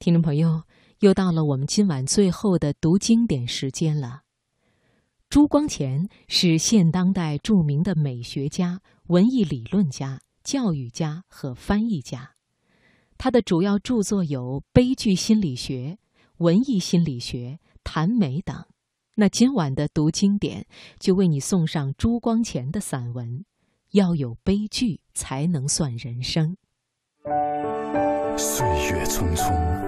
听众朋友，又到了我们今晚最后的读经典时间了。朱光潜是现当代著名的美学家、文艺理论家、教育家和翻译家。他的主要著作有《悲剧心理学》《文艺心理学》《谈美》等。那今晚的读经典就为你送上朱光潜的散文《要有悲剧才能算人生》。岁月匆匆，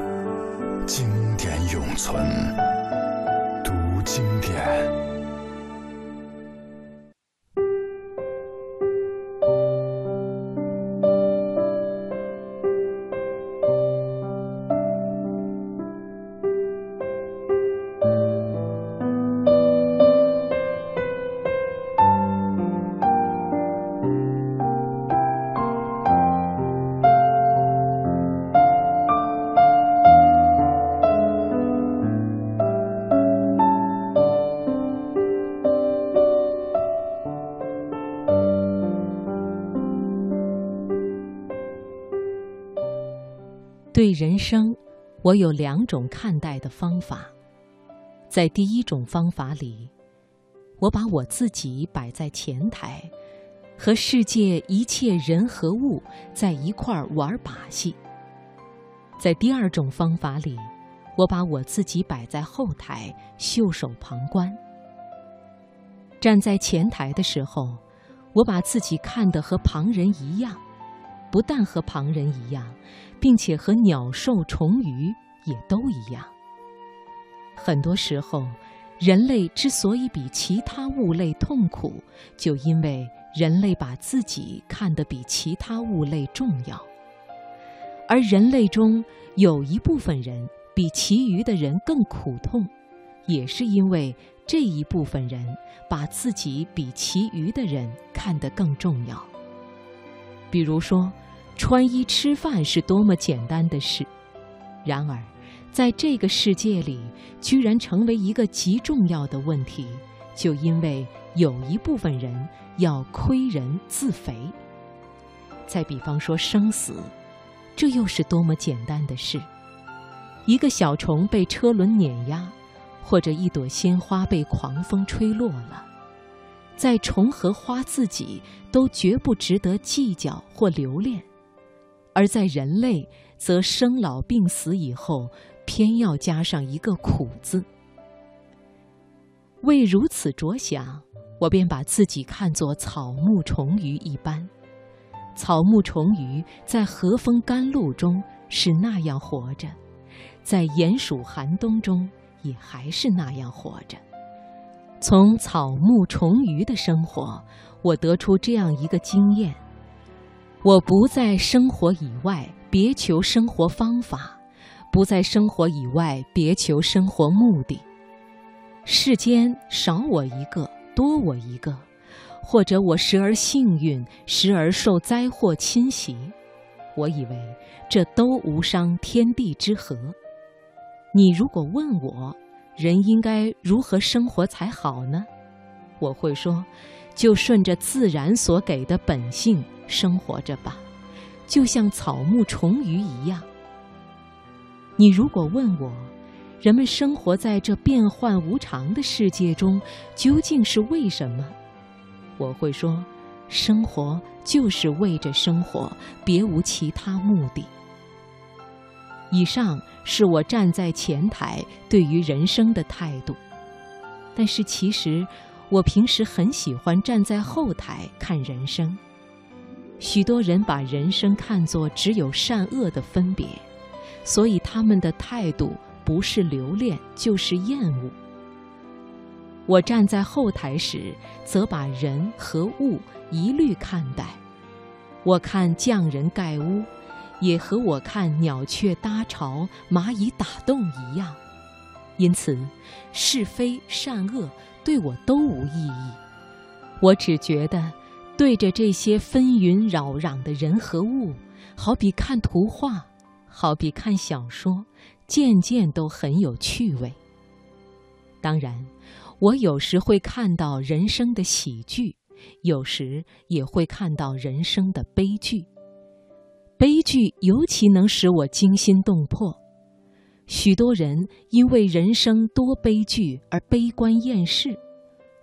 经典永存。读经典。对人生，我有两种看待的方法。在第一种方法里，我把我自己摆在前台，和世界一切人和物在一块儿玩把戏。在第二种方法里，我把我自己摆在后台，袖手旁观。站在前台的时候，我把自己看得和旁人一样。不但和旁人一样，并且和鸟兽虫鱼也都一样。很多时候，人类之所以比其他物类痛苦，就因为人类把自己看得比其他物类重要。而人类中有一部分人比其余的人更苦痛，也是因为这一部分人把自己比其余的人看得更重要。比如说，穿衣吃饭是多么简单的事，然而，在这个世界里，居然成为一个极重要的问题，就因为有一部分人要亏人自肥。再比方说生死，这又是多么简单的事，一个小虫被车轮碾压，或者一朵鲜花被狂风吹落了。在虫和花自己都绝不值得计较或留恋，而在人类则生老病死以后，偏要加上一个苦字。为如此着想，我便把自己看作草木虫鱼一般。草木虫鱼在和风甘露中是那样活着，在炎暑寒冬中也还是那样活着。从草木虫鱼的生活，我得出这样一个经验：我不在生活以外别求生活方法，不在生活以外别求生活目的。世间少我一个，多我一个，或者我时而幸运，时而受灾祸侵袭，我以为这都无伤天地之和。你如果问我，人应该如何生活才好呢？我会说，就顺着自然所给的本性生活着吧，就像草木虫鱼一样。你如果问我，人们生活在这变幻无常的世界中究竟是为什么？我会说，生活就是为着生活，别无其他目的。以上是我站在前台对于人生的态度，但是其实我平时很喜欢站在后台看人生。许多人把人生看作只有善恶的分别，所以他们的态度不是留恋就是厌恶。我站在后台时，则把人和物一律看待。我看匠人盖屋。也和我看鸟雀搭巢、蚂蚁打洞一样，因此是非善恶对我都无意义。我只觉得，对着这些纷纭扰攘的人和物，好比看图画，好比看小说，件件都很有趣味。当然，我有时会看到人生的喜剧，有时也会看到人生的悲剧。悲剧尤其能使我惊心动魄，许多人因为人生多悲剧而悲观厌世，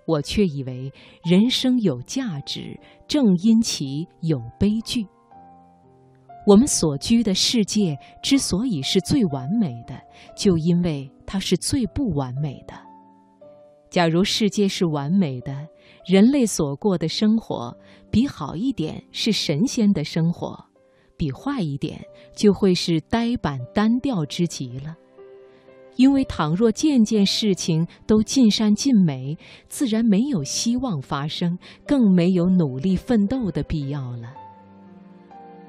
我却以为人生有价值，正因其有悲剧。我们所居的世界之所以是最完美的，就因为它是最不完美的。假如世界是完美的，人类所过的生活比好一点是神仙的生活。比坏一点，就会是呆板单调之极了。因为倘若件件事情都尽善尽美，自然没有希望发生，更没有努力奋斗的必要了。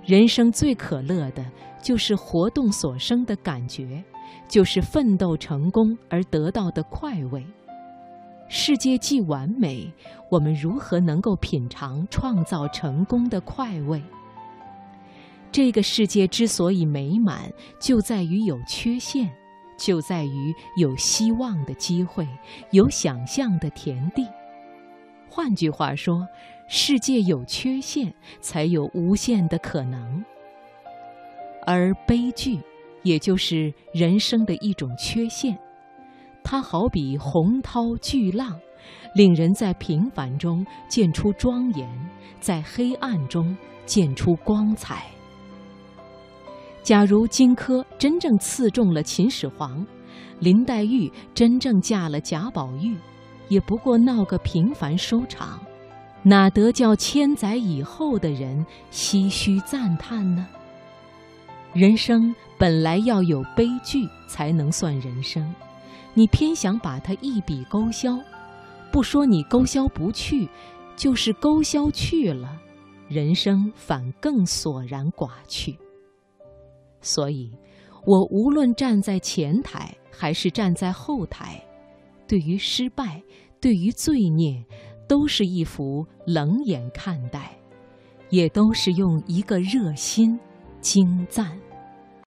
人生最可乐的，就是活动所生的感觉，就是奋斗成功而得到的快慰。世界既完美，我们如何能够品尝创造成功的快慰？这个世界之所以美满，就在于有缺陷，就在于有希望的机会，有想象的田地。换句话说，世界有缺陷，才有无限的可能。而悲剧，也就是人生的一种缺陷，它好比洪涛巨浪，令人在平凡中见出庄严，在黑暗中见出光彩。假如荆轲真正刺中了秦始皇，林黛玉真正嫁了贾宝玉，也不过闹个平凡收场，哪得叫千载以后的人唏嘘赞叹呢？人生本来要有悲剧才能算人生，你偏想把它一笔勾销，不说你勾销不去，就是勾销去了，人生反更索然寡趣。所以，我无论站在前台还是站在后台，对于失败，对于罪孽，都是一副冷眼看待，也都是用一个热心精赞。